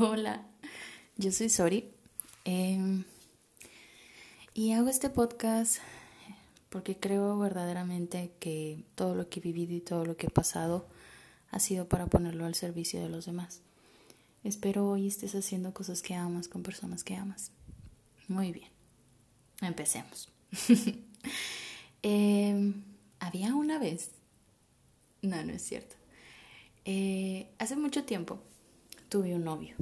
Hola, yo soy Sori em, y hago este podcast porque creo verdaderamente que todo lo que he vivido y todo lo que he pasado ha sido para ponerlo al servicio de los demás. Espero hoy estés haciendo cosas que amas con personas que amas. Muy bien, empecemos. Em, había una vez, no, no es cierto. Eh, hace mucho tiempo tuve un novio.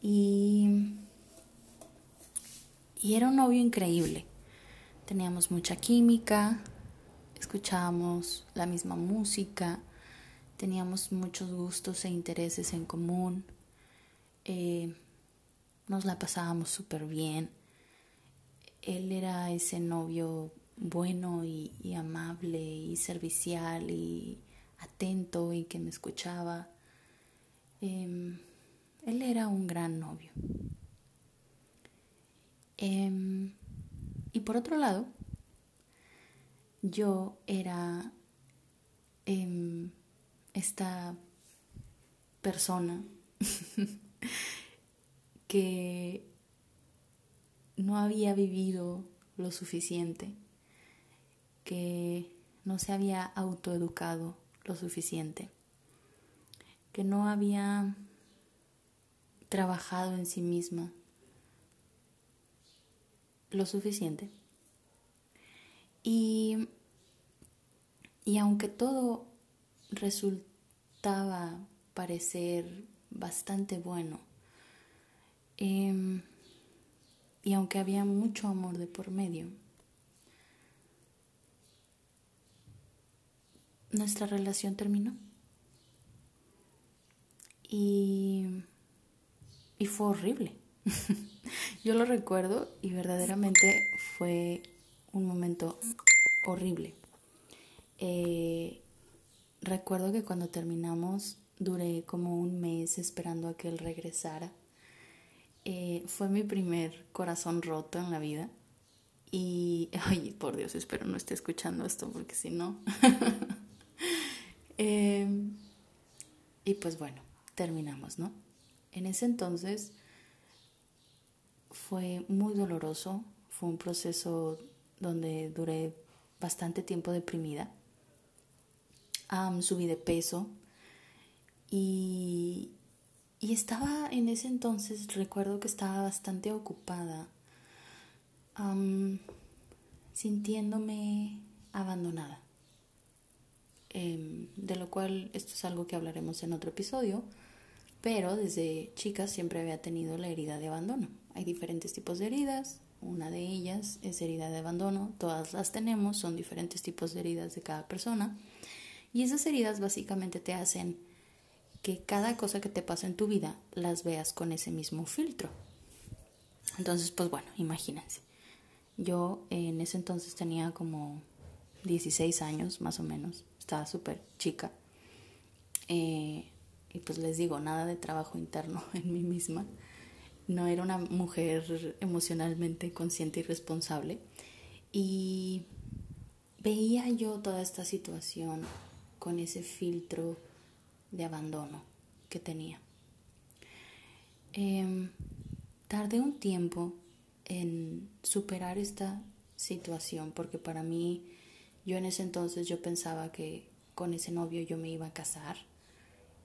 Y, y era un novio increíble. Teníamos mucha química, escuchábamos la misma música, teníamos muchos gustos e intereses en común, eh, nos la pasábamos súper bien. Él era ese novio bueno y, amable y servicial y atento y que me escuchaba. Em, él era un gran novio. Em, y por otro lado, yo era em, esta persona que no había vivido lo suficiente, que no se había autoeducado lo suficiente que no había trabajado en sí misma lo suficiente. Y, y aunque todo resultaba parecer bastante bueno, em, y aunque había mucho amor de por medio, nuestra relación terminó. Y, y fue horrible. Yo lo recuerdo y verdaderamente fue un momento horrible. Eh, recuerdo que cuando terminamos duré como un mes esperando a que él regresara. Eh, fue mi primer corazón roto en la vida. Y, ay, por Dios, espero no esté escuchando esto porque si no. Eh, y pues bueno, terminamos, ¿no? En ese entonces fue muy doloroso, fue un proceso donde duré bastante tiempo deprimida, subí de peso y, y estaba en ese entonces, recuerdo que estaba bastante ocupada, sintiéndome abandonada. Em, de lo cual esto es algo que hablaremos en otro episodio, pero desde chica siempre había tenido la herida de abandono. Hay diferentes tipos de heridas, una de ellas es herida de abandono, todas las tenemos, son diferentes tipos de heridas de cada persona, y esas heridas básicamente te hacen que cada cosa que te pasa en tu vida las veas con ese mismo filtro. Entonces, pues bueno, imagínense. Yo en ese entonces tenía como 16 años más o menos, estaba súper chica. Eh, y pues les digo, nada de trabajo interno en mí misma. No era una mujer emocionalmente consciente y responsable. Y veía yo toda esta situación con ese filtro de abandono que tenía. Em, tardé un tiempo en superar esta situación porque para mí, yo en ese entonces yo pensaba que con ese novio yo me iba a casar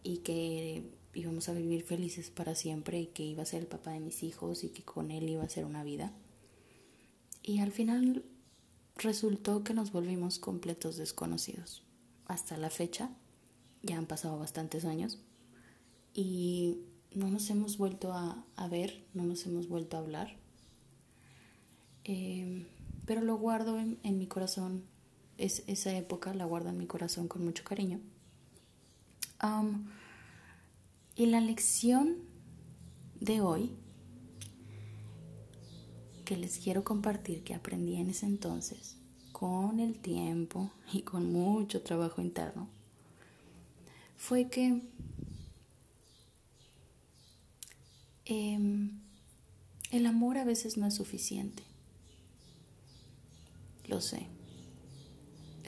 y que íbamos a vivir felices para siempre y que iba a ser el papá de mis hijos y que con él iba a ser una vida. Y al final resultó que nos volvimos completos desconocidos. Hasta la fecha, ya han pasado bastantes años y no nos hemos vuelto a, ver, no nos hemos vuelto a hablar. Eh, pero lo guardo en, en mi corazón, es, esa época la guardo en mi corazón con mucho cariño y la lección de hoy que les quiero compartir que aprendí en ese entonces, con el tiempo y con mucho trabajo interno, fue que em, el amor a veces no es suficiente. Lo sé.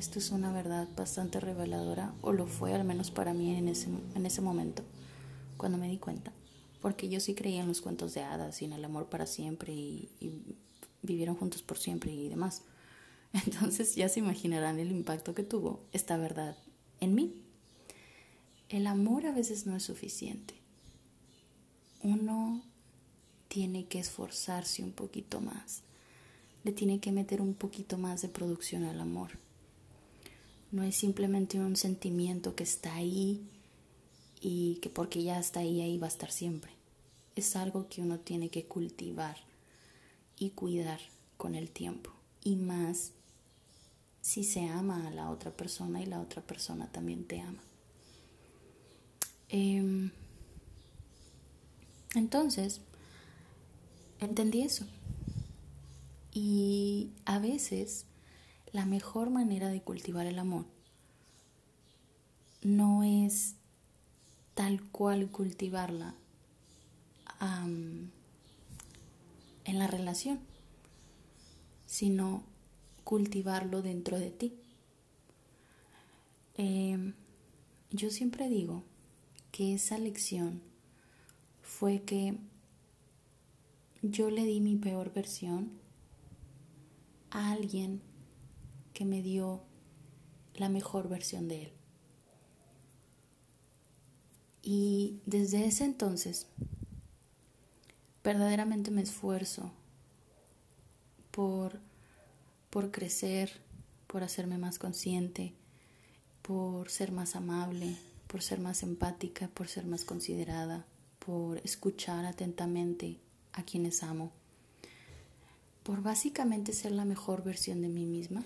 Esto es una verdad bastante reveladora, o lo fue al menos para mí en ese, en ese momento, cuando me di cuenta. porque yo sí creía en los cuentos de hadas y en el amor para siempre y, y vivieron juntos por siempre y demás. Entonces ya se imaginarán el impacto que tuvo esta verdad en mí. El amor a veces no es suficiente. Uno tiene que esforzarse un poquito más. Le tiene que meter un poquito más de producción al amor. No es simplemente un sentimiento que está ahí y que porque ya está ahí, ahí va a estar siempre. Es algo que uno tiene que cultivar y cuidar con el tiempo. Y más si se ama a la otra persona y la otra persona también te ama. Em, entonces, entendí eso. Y a veces la mejor manera de cultivar el amor no es tal cual cultivarla en la relación, sino cultivarlo dentro de ti. Em, yo siempre digo que esa lección fue que yo le di mi peor versión a alguien que me dio la mejor versión de él. Y desde ese entonces, verdaderamente me esfuerzo por por crecer, por hacerme más consciente, por ser más amable, por ser más empática, por ser más considerada, por escuchar atentamente a quienes amo, por básicamente ser la mejor versión de mí misma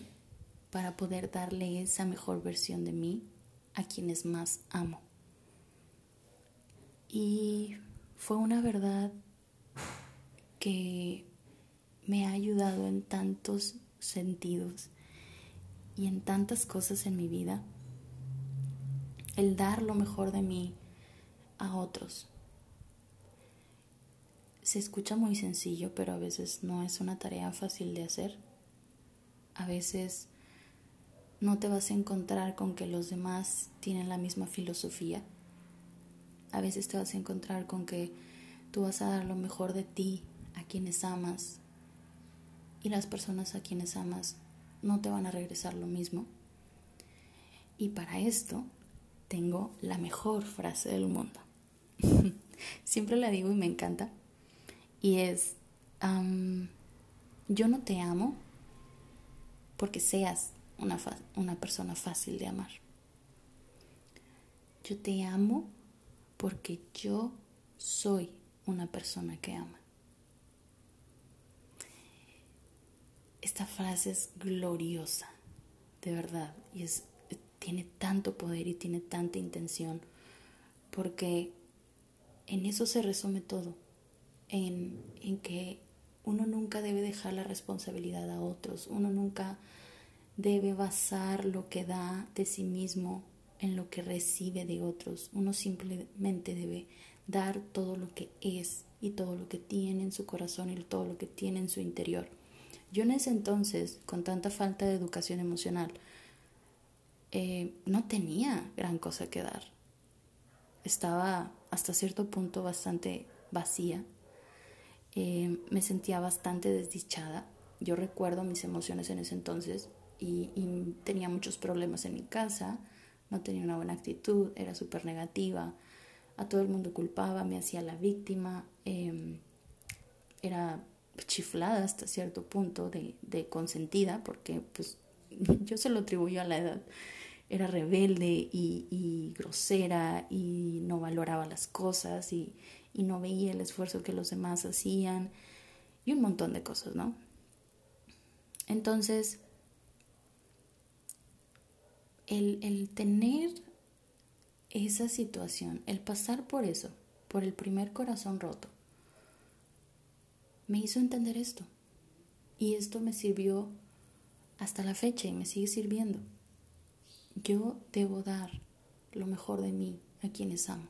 para poder darle esa mejor versión de mí a quienes más amo. Y fue una verdad que me ha ayudado en tantos sentidos y en tantas cosas en mi vida, el dar lo mejor de mí a otros. Se escucha muy sencillo, pero a veces no es una tarea fácil de hacer. A veces no te vas a encontrar con que los demás tienen la misma filosofía. A veces te vas a encontrar con que tú vas a dar lo mejor de ti a quienes amas, y las personas a quienes amas no te van a regresar lo mismo. Y para esto tengo la mejor frase del mundo. Siempre la digo y me encanta. Y es, yo no te amo porque seas una, una persona fácil de amar. Yo te amo porque yo soy una persona que ama. Esta frase es gloriosa, de verdad, y es, tiene tanto poder y tiene tanta intención, porque en eso se resume todo, en, en que uno nunca debe dejar la responsabilidad a otros, uno nunca debe basar lo que da de sí mismo en lo que recibe de otros, uno simplemente debe dar todo lo que es y todo lo que tiene en su corazón y todo lo que tiene en su interior. Yo en ese entonces, con tanta falta de educación emocional, eh, no tenía gran cosa que dar. Estaba hasta cierto punto bastante vacía. Eh, me sentía bastante desdichada. Yo recuerdo mis emociones en ese entonces y, tenía muchos problemas en mi casa. No tenía una buena actitud, era súper negativa. A todo el mundo culpaba, me hacía la víctima. Em, era chiflada hasta cierto punto de, consentida, porque pues yo se lo atribuyo a la edad. Era rebelde y, y grosera y no valoraba las cosas y, y no veía el esfuerzo que los demás hacían y un montón de cosas, ¿no? Entonces, el, el, tener esa situación, el pasar por eso, por el primer corazón roto, me hizo entender esto. Y esto me sirvió hasta la fecha y me sigue sirviendo. Yo debo dar lo mejor de mí a quienes amo.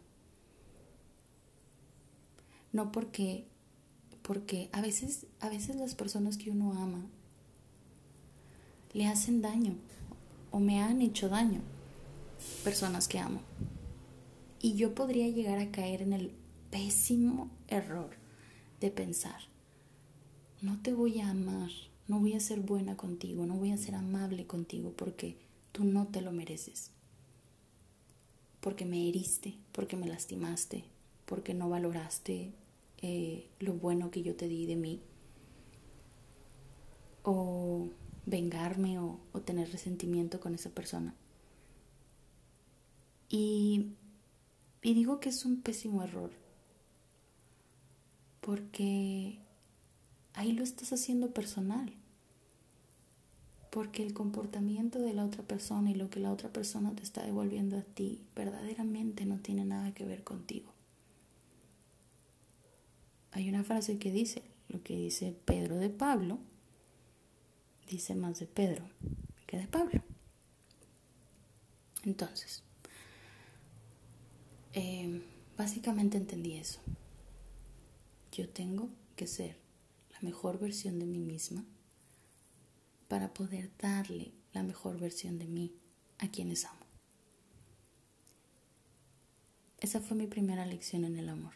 No porque porque a veces a veces las personas que uno ama le hacen daño o me han hecho daño personas que amo. Y yo podría llegar a caer en el pésimo error de pensar, no te voy a amar, no voy a ser buena contigo, no voy a ser amable contigo porque tú no te lo mereces. Porque me heriste, porque me lastimaste, porque no valoraste eh, lo bueno que yo te di de mí. O vengarme o, o tener resentimiento con esa persona. Y, y digo que es un pésimo error. Porque ahí lo estás haciendo personal. Porque el comportamiento de la otra persona y lo que la otra persona te está devolviendo a ti verdaderamente no tiene nada que ver contigo. Hay una frase que dice, lo que dice Pedro de Pablo, dice más de Pedro que de Pablo. Entonces, eh, básicamente entendí eso. Yo tengo que ser la mejor versión de mí misma para poder darle la mejor versión de mí a quienes amo. Esa fue mi primera lección en el amor.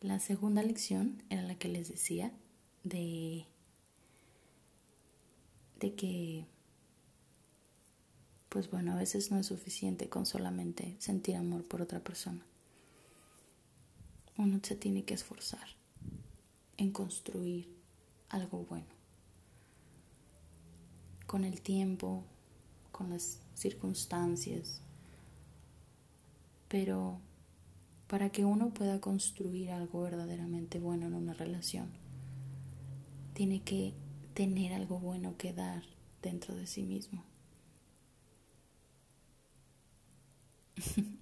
La segunda lección era la que les decía de, que, pues bueno, a veces no es suficiente con solamente sentir amor por otra persona uno se tiene que esforzar en construir algo bueno. Con el tiempo, con las circunstancias. Pero para que uno pueda construir algo verdaderamente bueno en una relación, tiene que tener algo bueno que dar dentro de sí mismo.